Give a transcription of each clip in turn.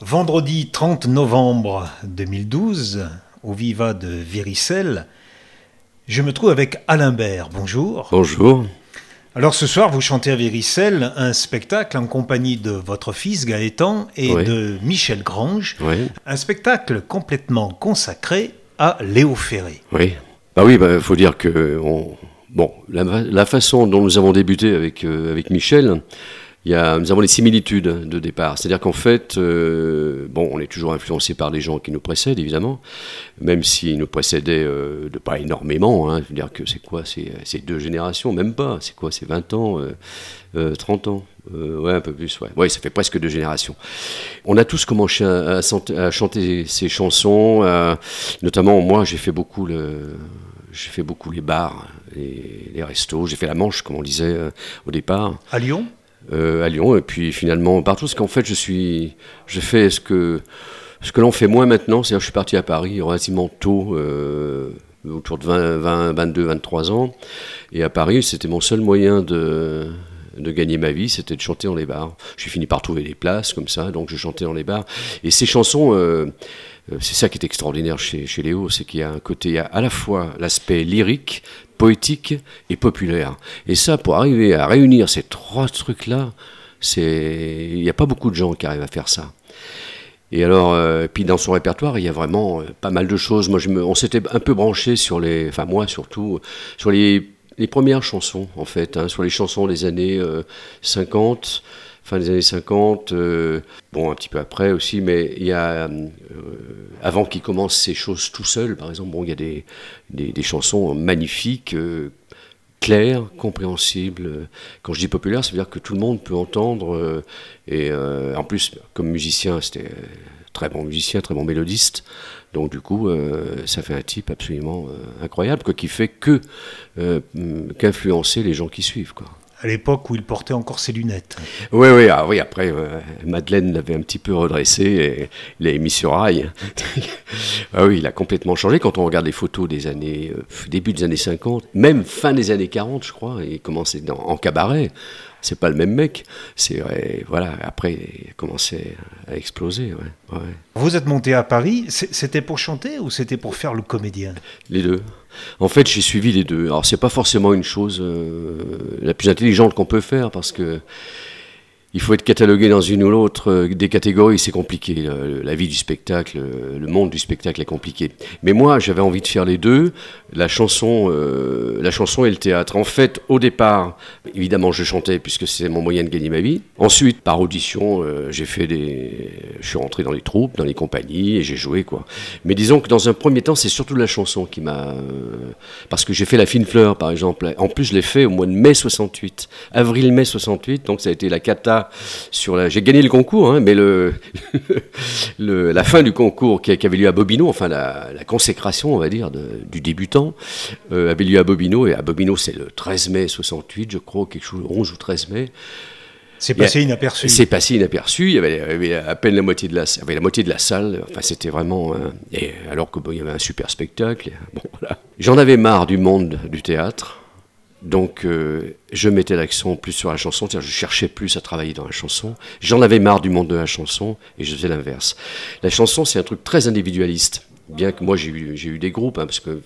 Vendredi 30 novembre 2012, au Viva de Viricelle, je me trouve avec Alain Bert. Bonjour. Bonjour. Alors ce soir, vous chantez à Viricelle un spectacle en compagnie de votre fils Gaëtan et de Michel Grange. Un spectacle complètement consacré à Léo Ferré. Oui. Bah oui, il bah, faut dire que bon, la, façon dont nous avons débuté avec, euh, avec Michel, nous avons les similitudes de départ. C'est-à-dire qu'en fait, euh, bon, on est toujours influencé par les gens qui nous précèdent, évidemment, même s'ils nous précédaient euh, de pas énormément. Hein. je veux dire que c'est quoi C'est deux générations, même pas. C'est quoi C'est 20 ans, 30 euh, ans Ouais, un peu plus, ouais. Ça fait presque deux générations. On a tous commencé à, chanter ces chansons, notamment moi, j'ai fait beaucoup le j'ai fait beaucoup les bars, les restos, j'ai fait la Manche, comme on disait au départ. À Lyon? Euh, à Lyon. Et puis finalement partout parce qu'en fait je suis je fais ce que ce que l'on fait moins maintenant. C'est-à-dire je suis parti à Paris relativement tôt euh, autour de 20, 20, 22 23 ans. Et à Paris c'était mon seul moyen de de gagner ma vie, c'était de chanter dans les bars. J'ai fini par trouver des places comme ça, donc je chantais dans les bars. Et ces chansons, euh, c'est ça qui est extraordinaire chez, chez Léo, c'est qu'il y a un côté, il y a à la fois l'aspect lyrique, poétique et populaire. Et ça, pour arriver à réunir ces trois trucs-là, c'est il n'y a pas beaucoup de gens qui arrivent à faire ça. Et alors, euh, puis dans son répertoire, il y a vraiment euh, pas mal de choses. Moi, je me, on s'était un peu branché sur les, enfin moi surtout, sur les, les premières chansons en fait, hein, sur les chansons des années 50 euh, fin des années 50, euh, bon un petit peu après aussi, mais il y a, euh, avant qu'il commence ces choses tout seul, par exemple, bon il y a des, des, chansons magnifiques, claires, compréhensibles. Quand je dis populaire, ça veut dire que tout le monde peut entendre, et en plus, comme musicien, c'était très bon musicien, très bon mélodiste. Donc du coup, ça fait un type absolument incroyable, quoi, qui fait que qu'influencer les gens qui suivent, quoi à l'époque où il portait encore ses lunettes. Oui, oui, ah, oui après, euh, Madeleine l'avait un petit peu redressé et il l'a mis sur rail. ah oui, il a complètement changé. Quand on regarde les photos des années, euh, début des années 50, même fin des années 40, je crois, il commençait dans, en cabaret. C'est pas le même mec. C'est voilà. Après, il a commencé à exploser. Ouais, Vous êtes monté à Paris. C'était pour chanter ou c'était pour faire le comédien? Les deux. En fait, j'ai suivi les deux. Alors, c'est pas forcément une chose euh, la plus intelligente qu'on peut faire parce que il faut être catalogué dans une ou l'autre euh, des catégories, c'est compliqué. La vie du spectacle, le monde du spectacle est compliqué. Mais moi, j'avais envie de faire les deux, la chanson, euh, la chanson et le théâtre. En fait, au départ, évidemment, je chantais puisque c'est mon moyen de gagner ma vie. Ensuite, par audition, euh, j'ai fait des, je suis rentré dans les troupes, dans les compagnies et j'ai joué quoi. Mais disons que dans un premier temps, c'est surtout la chanson qui m'a, parce que j'ai fait la fine fleur, par exemple. En plus, je l'ai fait au mois de mai 68, avril-mai 68, donc ça a été la cata sur la. J'ai gagné le concours, hein, mais le, la fin du concours qui, avait lieu à Bobino, enfin la, consécration, on va dire, du débutant, euh, avait lieu à Bobino, et à Bobino, c'est le 13 mai 68, je crois, quelque chose, 11 ou 13 mai. C'est passé inaperçu. C'est passé inaperçu. Il y, avait, à peine la moitié de la, avait la moitié de la salle. Enfin, c'était vraiment. et alors qu'il y avait un super spectacle. Bon, voilà. J'en avais marre du monde du théâtre. Donc euh, je mettais l'accent plus sur la chanson, je cherchais plus à travailler dans la chanson. J'en avais marre du monde de la chanson et je faisais l'inverse. La chanson c'est un truc très individualiste, bien que moi j'ai eu, eu, des groupes, hein, parce que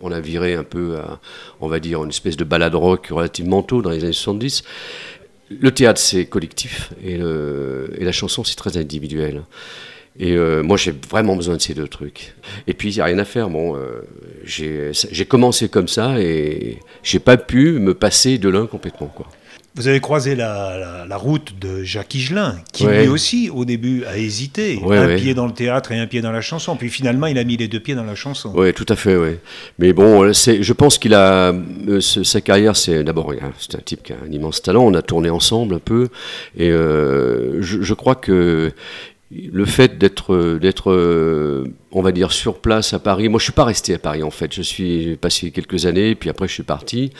on a viré un peu, à, on va dire, une espèce de balade rock relativement tôt dans les années 70. Le théâtre c'est collectif et, et la chanson c'est très individuel. Et euh, moi, j'ai vraiment besoin de ces deux trucs. Et puis, il n'y a rien à faire. Bon, euh, j'ai commencé comme ça et j'ai pas pu me passer de l'un complètement. Quoi. Vous avez croisé la, route de Jacques Higelin, qui lui aussi, au début, a hésité. un pied dans le théâtre et un pied dans la chanson. Puis finalement, il a mis les deux pieds dans la chanson. Oui, tout à fait, oui. Mais bon, je pense qu'il a. Euh, sa carrière, c'est d'abord. C'est un type qui a un immense talent. On a tourné ensemble un peu. Et je, je, crois que le fait d'être, d'être, euh, on va dire, sur place à Paris. Moi, je suis pas resté à Paris en fait. Je suis passé quelques années, puis après je suis parti.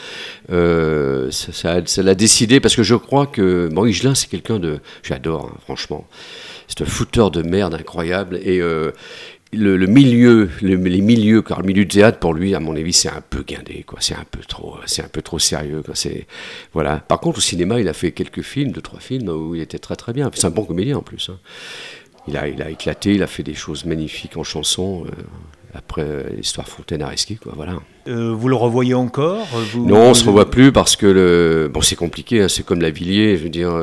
Euh, ça, l'a décidé parce que je crois que bon, Higelin, c'est quelqu'un de, j'adore, hein, franchement. C'est un fouteur de merde incroyable et euh, le, milieu, les milieux, car le milieu du théâtre pour lui, à mon avis, c'est un peu guindé, quoi. C'est un peu trop, c'est un peu trop sérieux, quoi. C'est voilà. Par contre, au cinéma, il a fait quelques films, deux trois films où il était très très bien. C'est un bon comédien en plus. Hein. Il a, il a éclaté, il a fait des choses magnifiques en chanson. après l'histoire Fontaine à risquer, quoi, voilà. vous le revoyez encore Non, on se revoit plus parce que le... bon, c'est compliqué. Hein, c'est comme la Villiers, je veux dire,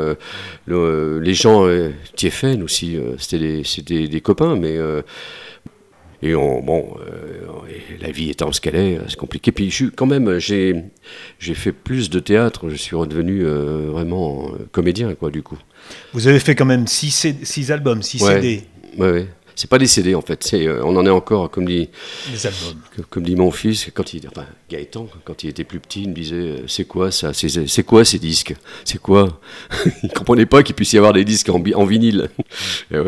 les gens, Tiefen aussi, c'était des, des, copains, mais et on, bon, euh, la vie étant ce qu'elle est, c'est compliqué. Puis je, quand même, j'ai, fait plus de théâtre. Je suis redevenu euh, vraiment euh, comédien, quoi, du coup. Vous avez fait quand même six, six albums, six CD. Ouais, ouais c'est pas des CD en fait. Euh, on en est encore, comme dit, Comme, dit mon fils, quand il, enfin, Gaëtan, quand il était plus petit, il me disait euh, C'est quoi ça c'est, quoi ces disques? C'est quoi? Il comprenait pas qu'il puisse y avoir des disques en, en vinyle. Eh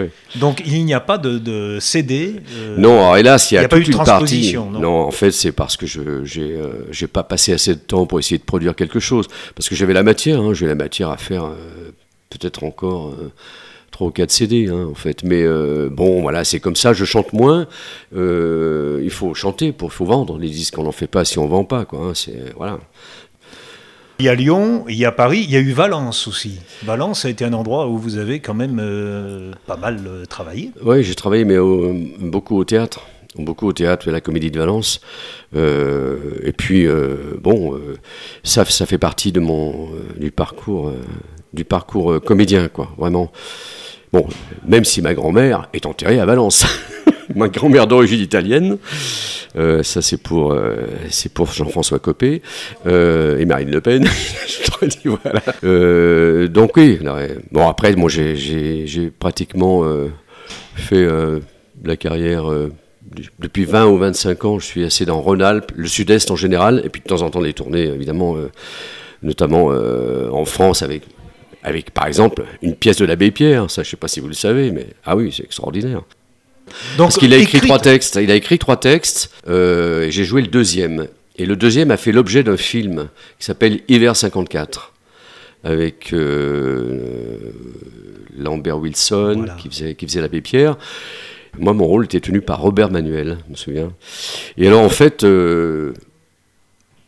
Donc il n'y a pas de, CD euh, Non, hélas, il y a, toute une partie. Non, en fait, c'est parce que je j'ai, j'ai pas passé assez de temps pour essayer de produire quelque chose. Parce que j'avais la matière, hein, j'ai la matière à faire peut-être encore trois ou quatre CD hein, en fait. Mais euh, bon, voilà, c'est comme ça. Je chante moins. Euh, il faut chanter pour, faut vendre les disques. On n'en fait pas si on vend pas, quoi. Hein, c'est voilà. Il y a Lyon, il y a Paris, il y a eu Valence aussi. Valence a été un endroit où vous avez quand même euh, pas mal travaillé. Oui, j'ai travaillé, mais beaucoup au théâtre beaucoup au théâtre à la Comédie de Valence. et puis, bon, ça, ça fait partie de mon, du parcours, du parcours comédien, quoi, vraiment. Bon, même si ma grand-mère est enterrée à Valence. ma grand-mère d'origine italienne, euh, ça c'est pour, euh, pour Jean-François Copé euh, et Marine Le Pen. Je dit, voilà. donc oui, bon après, moi j'ai pratiquement fait la carrière depuis 20 ou 25 ans, je suis assez dans Rhône-Alpes, le Sud-Est en général, et puis de temps en temps des tournées, évidemment, notamment en France avec avec par exemple une pièce de l'abbé Pierre, ça je sais pas si vous le savez, mais ah oui, c'est extraordinaire. Donc, Parce qu'il a écrit trois textes, il a écrit trois textes, euh, et j'ai joué le deuxième. Et le deuxième a fait l'objet d'un film qui s'appelle Hiver 54, avec euh, Lambert Wilson qui faisait, qui faisait l'abbé Pierre. Moi, mon rôle était tenu par Robert Manuel, je me souviens. Et alors, en fait, euh,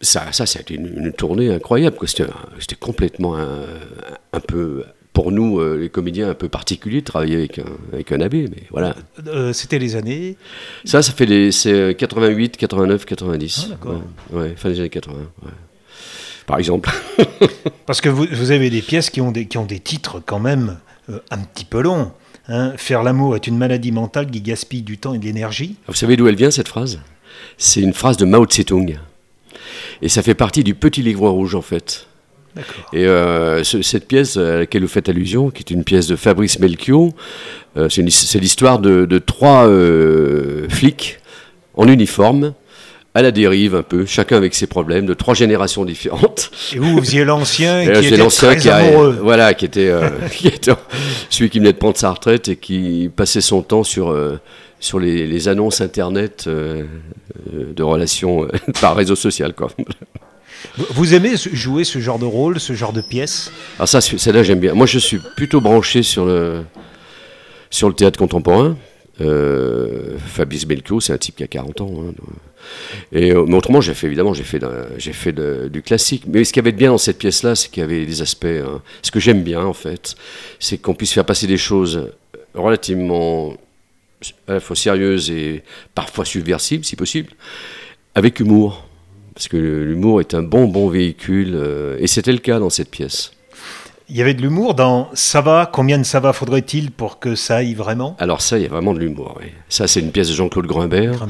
ça, ça, été une, tournée incroyable. C'était complètement un, peu, pour nous, euh, les comédiens, un peu particulier de travailler avec un, avec un abbé. Mais voilà. Euh, c'était les années Ça, ça fait les 88, 89, 90. Ah, d'accord. Ouais, fin des années 80. Par exemple. Parce que vous, vous, avez des pièces qui ont des, qui ont des titres quand même euh, un petit peu longs. Hein. Faire l'amour est une maladie mentale qui gaspille du temps et de l'énergie. Vous savez d'où elle vient cette phrase? C'est une phrase de Mao Tse-tung. Et ça fait partie du petit livre rouge, en fait. Et euh, cette pièce à laquelle vous faites allusion, qui est une pièce de Fabrice Melchior, euh, c'est l'histoire de, trois euh, flics en uniforme, à la dérive un peu, chacun avec ses problèmes, de trois générations différentes. Et vous, vous faisiez l'ancien qui était très qui amoureux. voilà, qui était, qui était, celui qui venait de prendre sa retraite et qui passait son temps sur sur les, annonces internet euh, euh, de relations euh, par réseau social. Quoi. Vous aimez jouer ce genre de rôle, ce genre de pièce? Ah ça, celle-là j'aime bien. Moi je suis plutôt branché sur le, sur le théâtre contemporain. Fabrice Belco, c'est un type qui a 40 ans. Hein, et, mais autrement, j'ai fait évidemment, j'ai fait, j'ai fait du classique. Mais ce qui avait de bien dans cette pièce-là, c'est qu'il y avait des aspects. Hein, ce que j'aime bien en fait, c'est qu'on puisse faire passer des choses relativement à la fois sérieuse et parfois subversible, si possible, avec humour. Parce que l'humour est un bon, bon véhicule, euh, et c'était le cas dans cette pièce. Il y avait de l'humour dans Ça va Combien de ça va faudrait-il pour que ça aille vraiment? Alors ça, il y a vraiment de l'humour, oui. Ça, c'est une pièce de Jean-Claude Grimbert.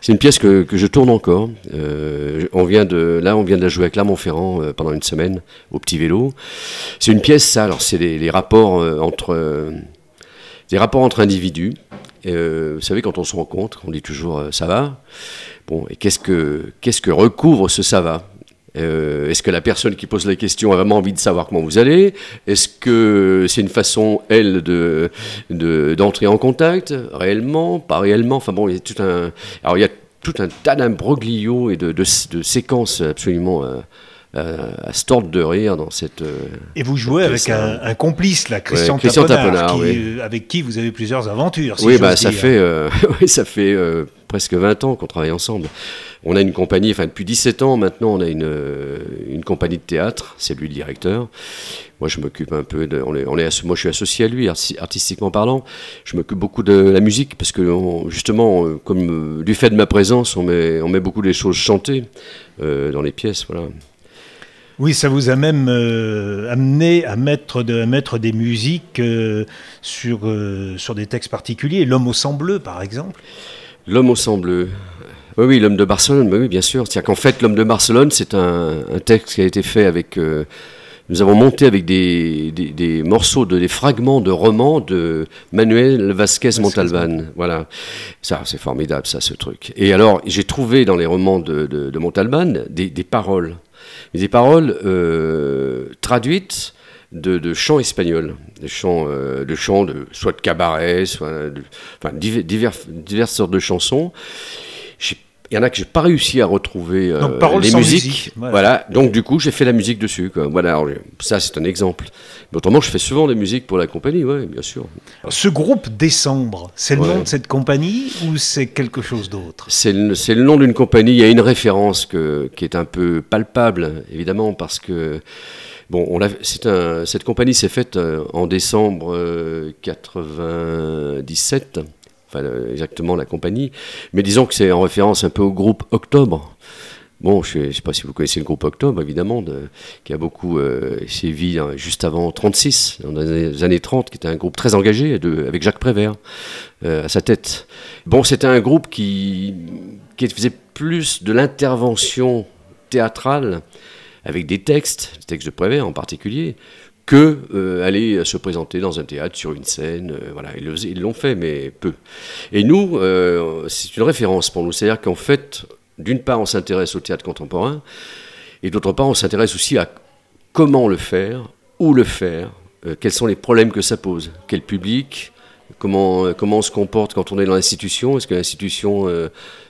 C'est une pièce que, que, je tourne encore. Euh, on vient de, là, on vient de la jouer à Clermont-Ferrand euh, pendant une semaine au petit vélo. C'est une pièce, ça. Alors, c'est les, les, rapports entre des rapports entre individus. Euh, vous savez, quand on se rencontre, on dit toujours euh, ça va. Bon, et qu'est-ce que, qu'est-ce que recouvre ce ça va? Euh, Est-ce que la personne qui pose la question a vraiment envie de savoir comment vous allez? Est-ce que c'est une façon, elle, de, d'entrer en contact Réellement Pas réellement? Enfin bon, il y a tout un, alors il y a tout un tas d'imbroglios et de, de, séquences absolument à, se tordre de rire dans cette. Et vous jouez avec un, complice, là, Christian, avec qui vous avez plusieurs aventures. oui, bah, ça fait, oui, ça fait presque 20 ans qu'on travaille ensemble. On a une compagnie, enfin depuis 17 ans maintenant, on a une, une compagnie de théâtre, c'est lui le directeur. Moi, je m'occupe un peu de. On est, on est, moi, je suis associé à lui, artistiquement parlant. Je m'occupe beaucoup de la musique parce que, justement, euh, comme euh, du fait de ma présence, on met, on met beaucoup des choses chantées euh, dans les pièces. Voilà. Oui, ça vous a même amené à mettre, de, mettre des musiques sur, sur des textes particuliers. L'homme au sang bleu, par exemple L'homme au sang bleu. Oui, oui, l'homme de Barcelone, oui, bien sûr. C'est-à-dire qu'en fait, l'homme de Barcelone, c'est un, un, texte qui a été fait avec nous avons monté avec des, des, morceaux, de, des fragments de romans de Manuel Vasquez Montalban. Voilà, ça c'est formidable, ça, ce truc. Et alors, j'ai trouvé dans les romans de, de, Montalban des, des, paroles, des paroles euh, traduites de, de, chants espagnols, de chants, euh, de chants de, soit de cabaret, soit de, enfin, divers, diverses sortes de chansons. Il y en a que j'ai pas réussi à retrouver euh, les musiques. Voilà. Donc du coup, j'ai fait la musique dessus. Voilà. ça, c'est un exemple. Mais autrement, je fais souvent des musiques pour la compagnie, oui, bien sûr. Ce groupe Décembre, c'est le nom de cette compagnie ou c'est quelque chose d'autre? C'est le, le, nom d'une compagnie. Il y a une référence que, qui est un peu palpable, évidemment, parce que Bon, on un, cette compagnie s'est faite euh, en décembre 1997. Euh, exactement la compagnie. Mais disons que c'est en référence un peu au groupe Octobre. Bon, je ne sais pas si vous connaissez le groupe Octobre, évidemment, qui a beaucoup euh, sévi hein, juste avant 36, dans les années 30, qui était un groupe très engagé, avec Jacques Prévert euh, à sa tête. Bon, c'était un groupe qui, qui faisait plus de l'intervention théâtrale, avec des textes, des textes de Prévert en particulier, que euh, aller se présenter dans un théâtre sur une scène. Euh, voilà, ils l'ont fait, mais peu. Et nous, euh, c'est une référence pour nous. C'est-à-dire qu'en fait, d'une part, on s'intéresse au théâtre contemporain, et d'autre part, on s'intéresse aussi à comment le faire, où le faire, quels sont les problèmes que ça pose, quel public, comment, comment on se comporte quand on est dans l'institution, est-ce que l'institution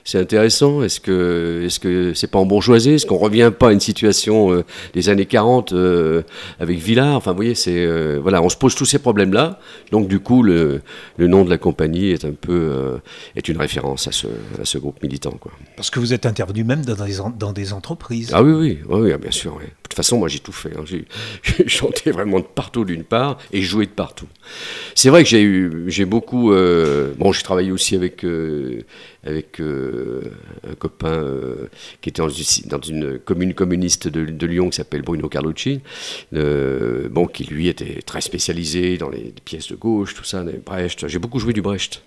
c'est intéressant? Est-ce que est-ce que c'est pas en bourgeoisie Est-ce qu'on revient pas à une situation euh, des années 40 euh, avec Villard Enfin, vous voyez, c'est euh, voilà, on se pose tous ces problèmes-là. Donc, du coup, le, le, nom de la compagnie est un peu est une référence à ce, à ce groupe militant, quoi. Parce que vous êtes intervenu même dans des, dans des entreprises. Ah oui, oui, oui, bien sûr. De toute façon, moi, j'ai tout fait. Hein. J'ai chanté vraiment de partout, d'une part, et joué de partout. C'est vrai que j'ai eu, j'ai beaucoup. bon, j'ai travaillé aussi avec avec euh, un copain euh, qui était dans une, commune communiste de, Lyon qui s'appelle Bruno Carlucci, euh, bon, qui lui était très spécialisé dans les pièces de gauche, tout ça, Brecht. J'ai beaucoup joué du Brecht.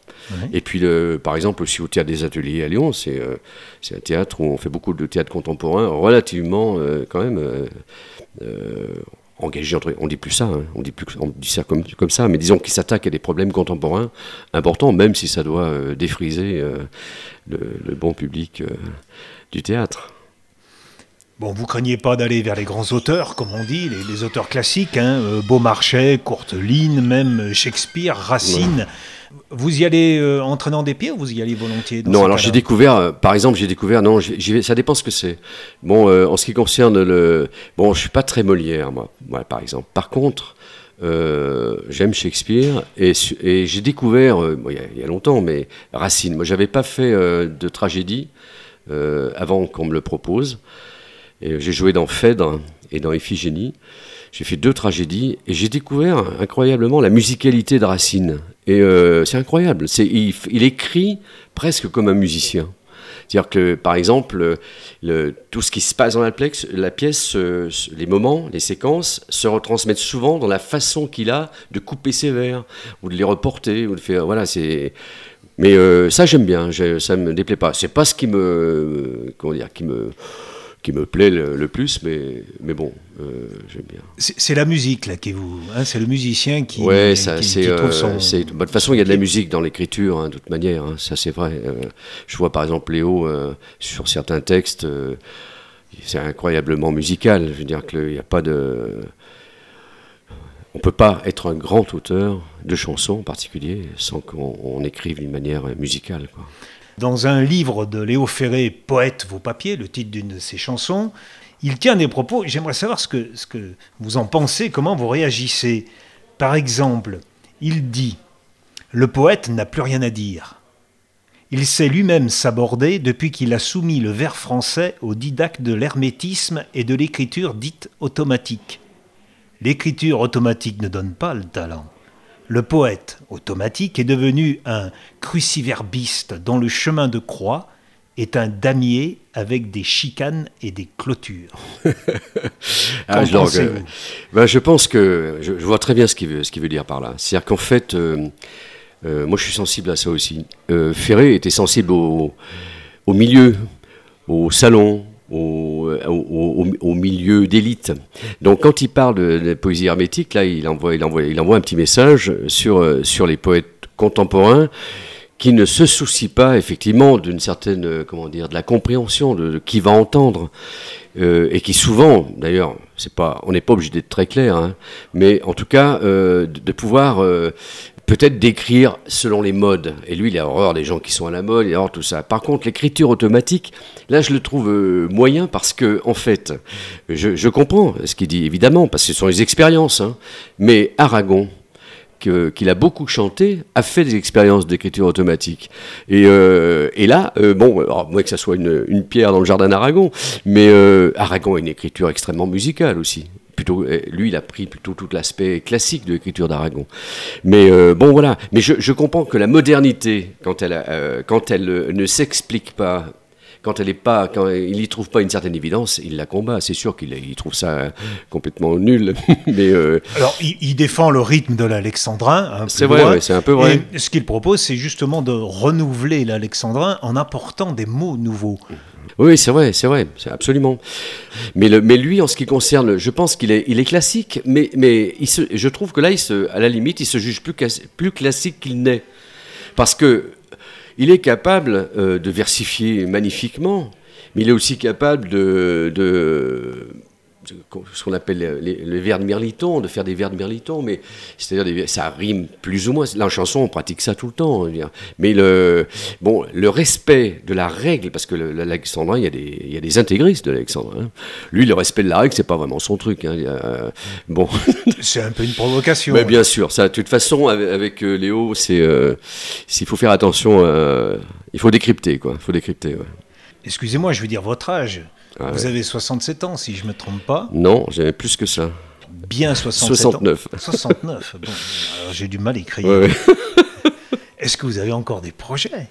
Et puis, le, par exemple, aussi au Théâtre des Ateliers à Lyon, c'est un théâtre où on fait beaucoup de théâtre contemporain, relativement quand même engagé entre on dit plus ça hein. on dit plus on dit ça comme, comme ça mais disons qu'il s'attaque à des problèmes contemporains importants même si ça doit euh, défriser euh, le, bon public euh, du théâtre Bon, vous craignez pas d'aller vers les grands auteurs, comme on dit, les, auteurs classiques, hein, Beaumarchais, Courteline, même Shakespeare, Racine. Vous y allez euh, en traînant des pieds ou vous y allez volontiers Non, alors j'ai découvert, euh, par exemple, j'ai découvert, non, ça dépend ce que c'est. Bon, euh, en ce qui concerne le. Bon, je suis pas très Molière, moi, par exemple. Par contre, j'aime Shakespeare et, j'ai découvert, il y, a longtemps, mais Racine. Moi, j'avais pas fait de tragédie avant qu'on me le propose. J'ai joué dans Phèdre et dans Iphigénie. J'ai fait deux tragédies et j'ai découvert incroyablement la musicalité de Racine. Et euh, c'est incroyable. il, écrit presque comme un musicien. C'est-à-dire que, par exemple, le, tout ce qui se passe dans la, la pièce, les moments, les séquences, se retransmettent souvent dans la façon qu'il a de couper ses vers, ou de les reporter, ou de faire. Voilà. Mais euh, ça, j'aime bien, ça me déplaît pas. C'est pas ce qui me. Comment dire Qui me qui me plaît le, plus, mais, mais bon, euh, j'aime bien. C'est la musique là qui vous, hein, c'est le musicien qui. Ouais, ça, c'est. Euh, de toute façon, il y a de la musique dans l'écriture, hein, de toute manière. Hein, ça, c'est vrai. Euh, je vois par exemple Léo sur certains textes, c'est incroyablement musical. Je veux dire qu'il n'y a pas de. On peut pas être un grand auteur de chansons en particulier sans qu'on écrive d'une manière musicale. Quoi. Dans un livre de Léo Ferré, Poète vos papiers, le titre d'une de ses chansons, il tient des propos, j'aimerais savoir ce que, ce que vous en pensez, comment vous réagissez. Par exemple, il dit Le poète n'a plus rien à dire. Il sait lui-même s'aborder depuis qu'il a soumis le vers français au didacte de l'hermétisme et de l'écriture dite automatique. L'écriture automatique ne donne pas le talent. Le poète automatique est devenu un cruciverbiste dont le chemin de croix est un damier avec des chicanes et des clôtures. ah, je, ben, je pense que je, vois très bien ce qu'il veut, ce veut dire par là. C'est-à-dire qu'en fait, euh, euh, moi, je suis sensible à ça aussi. Euh, Ferré était sensible au, milieu, au salon, au, milieu d'élite. Donc, quand il parle de, la poésie hermétique, là, il envoie, il envoie, il envoie un petit message sur, euh, sur les poètes contemporains qui ne se soucient pas effectivement d'une certaine, comment dire, de la compréhension de, qui va entendre, et qui souvent, d'ailleurs, c'est pas, on n'est pas obligé d'être très clair, hein, mais en tout cas, de, pouvoir peut-être d'écrire selon les modes. Et lui, il a horreur des gens qui sont à la mode, il a horreur tout ça. Par contre, l'écriture automatique, là, je le trouve euh, moyen parce que, en fait, je, comprends ce qu'il dit, évidemment, parce que ce sont les expériences. Hein. Mais Aragon, qu'il a beaucoup chanté, a fait des expériences d'écriture automatique. Et, euh, là, euh, bon, alors, moi que ça soit une, pierre dans le jardin d'Aragon, mais Aragon a une écriture extrêmement musicale aussi plutôt, euh, lui, il a pris plutôt tout l'aspect classique de l'écriture d'Aragon. Mais euh, bon, voilà. Mais je, comprends que la modernité, quand elle, euh, quand elle ne s'explique pas, quand elle est pas, quand il n'y trouve pas une certaine évidence, il la combat. C'est sûr qu'il trouve ça complètement nul. Mais alors, il, défend le rythme de l'alexandrin. c'est vrai, c'est un peu vrai. Et ce qu'il propose, c'est justement de renouveler l'alexandrin en apportant des mots nouveaux. Oui, c'est vrai, c'est vrai, c'est absolument. Mais, le, mais lui, en ce qui concerne, je pense qu'il est, il est classique, mais, mais il se, je trouve que là, à la limite, il se juge plus, plus classique qu'il n'est. Parce que il est capable euh, de versifier magnifiquement, mais il est aussi capable de, de ce qu'on appelle les, vers de Mirliton, de faire des vers de Mirliton, mais c'est-à-dire ça rime plus ou moins. La chanson, on pratique ça tout le temps. Mais le, bon, le respect de la règle, parce que l'alexandrin, il, y a des, il y a des intégristes de l'alexandrin. Hein. Lui, le respect de la règle, c'est pas vraiment son truc. Hein. bon. c'est un peu une provocation. Mais bien sûr, ça, de toute façon, avec, euh, Léo, c'est, euh, s'il faut faire attention, euh, il faut décrypter, quoi. Il faut décrypter. Excusez-moi, je veux dire votre âge. Vous avez 67 ans, si je ne me trompe pas. Non, j'avais plus que ça. Bien 67 69. ans. 69. Bon, j'ai du mal à écrire. Est-ce que vous avez encore des projets?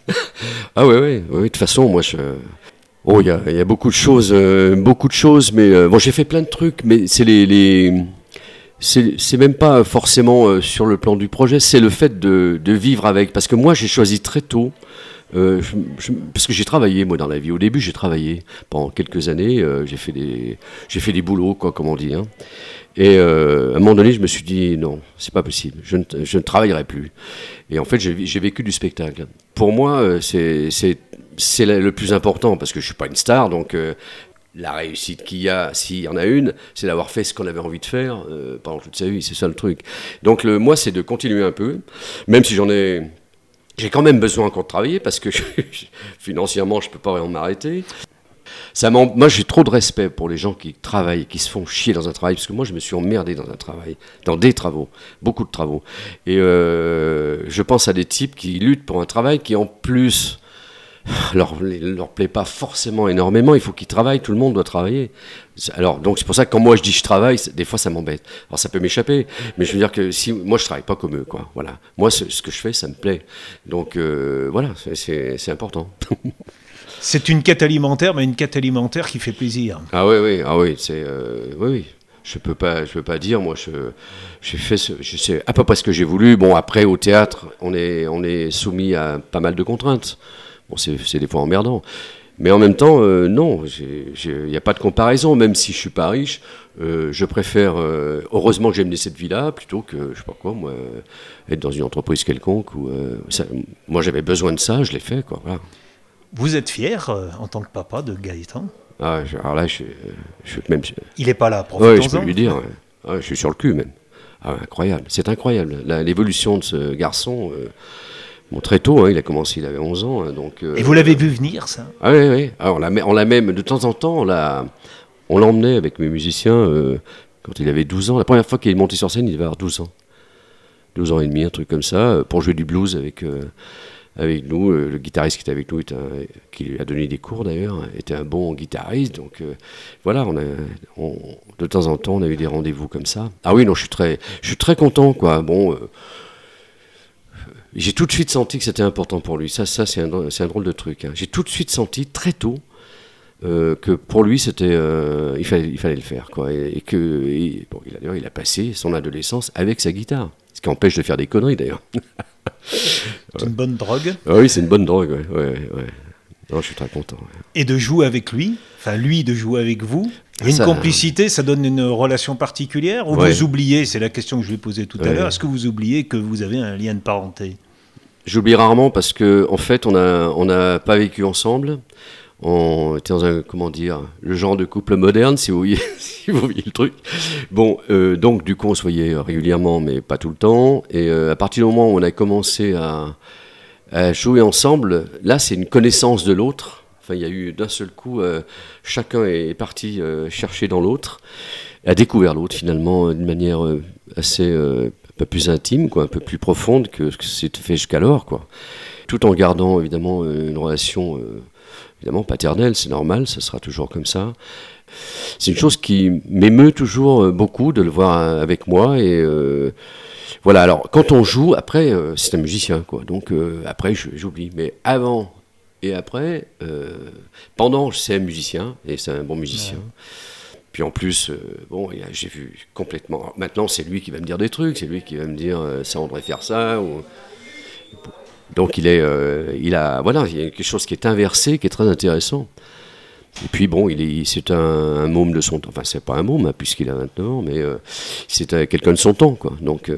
Ah oui, oui, oui. De toute façon, moi, je... Oh, il y, a, beaucoup de choses, euh, beaucoup de choses, mais euh, bon, j'ai fait plein de trucs, mais c'est les, les... c'est même pas forcément euh, sur le plan du projet, c'est le fait de, de, vivre avec. Parce que moi, j'ai choisi très tôt euh, parce que j'ai travaillé moi dans la vie. Au début, j'ai travaillé pendant quelques années. Euh, j'ai fait des, j'ai fait des boulots, quoi, comme on dit. Hein. Et euh, à un moment donné, je me suis dit non, c'est pas possible. Je ne, je ne, travaillerai plus. Et en fait, j'ai vécu du spectacle. Pour moi, c'est c'est le plus important parce que je suis pas une star, donc la réussite qu'il y a, s'il y en a une, c'est d'avoir fait ce qu'on avait envie de faire pendant toute sa vie. C'est ça le truc. Donc le, moi, c'est de continuer un peu, même si j'en ai j'ai quand même besoin encore de travailler parce que financièrement, je ne peux pas vraiment m'arrêter. Ça moi, j'ai trop de respect pour les gens qui travaillent, qui se font chier dans un travail, parce que moi, je me suis emmerdé dans un travail, dans des travaux, beaucoup de travaux. Et euh, je pense à des types qui luttent pour un travail qui, en plus, leur, leur plaît pas forcément énormément. Il faut qu'ils travaillent, tout le monde doit travailler. Alors, donc c'est pour ça que quand moi je dis je travaille, des fois ça m'embête. Alors ça peut m'échapper, mais je veux dire que si moi je travaille pas comme eux, quoi. Voilà. Moi, ce, que je fais, ça me plaît. Donc euh, voilà, c'est important. c'est une quête alimentaire, mais une quête alimentaire qui fait plaisir. Ah oui, oui, ah oui, c'est euh, oui, oui. Je peux pas, je peux pas dire. Moi, je, j'ai fait, ce, je sais à peu près ce que j'ai voulu. Bon, après au théâtre, on est, on est soumis à pas mal de contraintes. Bon, c'est des fois emmerdant. Mais en même temps, euh, non, il n'y a pas de comparaison. Même si je suis pas riche, euh, je préfère, euh, heureusement que j'ai mené cette vie-là, plutôt que, je sais pas quoi, moi, être dans une entreprise quelconque. Ou, moi, j'avais besoin de ça, je l'ai fait. Quoi, Vous êtes fier, en tant que papa, de Gaëtan? Ah, Alors là, je, je même... Il n'est pas là, profitons Oui, je peux lui dire. Ah, je suis sur le cul, même. Ah, incroyable, c'est incroyable. L'évolution de ce garçon... Bon, très tôt, hein, il a commencé, il avait 11 ans. Hein, donc, euh, Et vous l'avez vu venir, ça? Ah oui, oui. Ah, on, l'a, même, de temps en temps, on l'a, l'emmenait avec mes musiciens quand il avait 12 ans. La première fois qu'il est monté sur scène, il devait avoir 12 ans. 12 ans et demi, un truc comme ça, pour jouer du blues avec, avec nous. Le guitariste qui était avec nous, qui lui a donné des cours d'ailleurs, était un bon guitariste. Donc voilà, on a, de temps en temps, on a eu des rendez-vous comme ça. Ah oui, non, je suis très, je suis très content, quoi. Bon j'ai tout de suite senti que c'était important pour lui. Ça, ça c'est un, un, drôle de truc. Hein. J'ai tout de suite senti, très tôt, euh, que pour lui, c'était, euh, il, fallait, il fallait le faire. Quoi. Et, que, bon, il, a, il a passé son adolescence avec sa guitare. Ce qui empêche de faire des conneries, d'ailleurs. c'est une bonne drogue ah Oui, c'est une bonne drogue, ouais. ouais, ouais. Non, je suis très content. Et de jouer avec lui, enfin lui de jouer avec vous, une complicité, ça donne une relation particulière Ou vous oubliez, c'est la question que je lui ai posée tout à l'heure, est-ce que vous oubliez que vous avez un lien de parenté? J'oublie rarement parce que en fait, on n'a on a pas vécu ensemble. On était dans un, comment dire, le genre de couple moderne, si vous voyez, si vous voyez le truc. Bon, euh, donc du coup, on se voyait régulièrement, mais pas tout le temps. Et euh, à partir du moment où on a commencé à, jouer ensemble, là, c'est une connaissance de l'autre. Enfin, il y a eu d'un seul coup, euh, chacun est parti chercher dans l'autre, a découvert l'autre finalement d'une manière assez peu plus intime, quoi, un peu plus profonde que ce que c'était fait jusqu'alors, quoi. Tout en gardant évidemment une relation euh, évidemment paternelle, c'est normal, ça sera toujours comme ça. C'est une chose qui m'émeut toujours euh, beaucoup de le voir euh, avec moi et voilà. Alors quand on joue, après c'est un musicien, quoi. Donc après j'oublie, mais avant et après, pendant c'est un musicien et c'est un bon musicien. Puis en plus, euh, bon, j'ai vu complètement. Maintenant, c'est lui qui va me dire des trucs, c'est lui qui va me dire euh, ça, on devrait faire ça. Donc il est, euh, il a, voilà, il y a quelque chose qui est inversé, qui est très intéressant. Et puis bon, il est, c'est un, un, môme de son temps. Enfin, c'est pas un môme hein, puisqu'il a 29 ans, mais c'est quelqu'un de son temps, quoi. Donc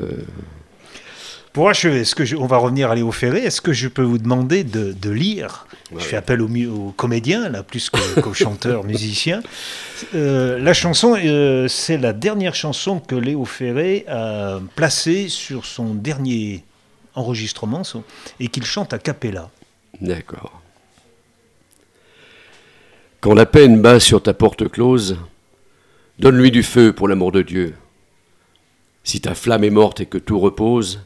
pour achever, est-ce que on va revenir à Léo Ferré Est-ce que je peux vous demander de, lire? Je fais appel aux, comédiens, là, plus qu'aux chanteurs, musiciens. Euh, la chanson, euh, c'est la dernière chanson que Léo Ferré a placée sur son dernier enregistrement et qu'il chante à cappella. D'accord. Quand la peine bat sur ta porte close, donne-lui du feu pour l'amour de Dieu. Si ta flamme est morte et que tout repose,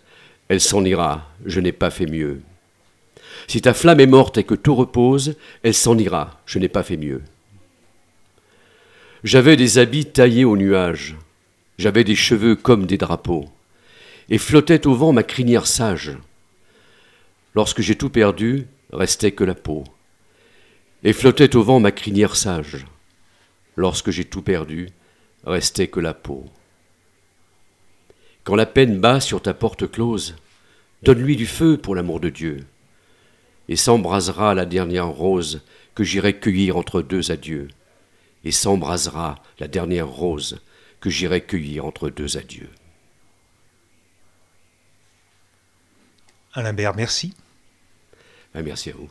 elle s'en ira, je n'ai pas fait mieux. Si ta flamme est morte et que tout repose, elle s'en ira, je n'ai pas fait mieux. J'avais des habits taillés au nuage, j'avais des cheveux comme des drapeaux, et flottait au vent ma crinière sage. Lorsque j'ai tout perdu, restait que la peau, et flottait au vent ma crinière sage. Lorsque j'ai tout perdu, restait que la peau. Quand la peine bat sur ta porte close, donne-lui du feu pour l'amour de Dieu, et s'embrasera la dernière rose que j'irai cueillir entre deux adieux, et s'embrasera la dernière rose que j'irai cueillir entre deux adieux. Alain Bert, merci. Ben, merci à vous.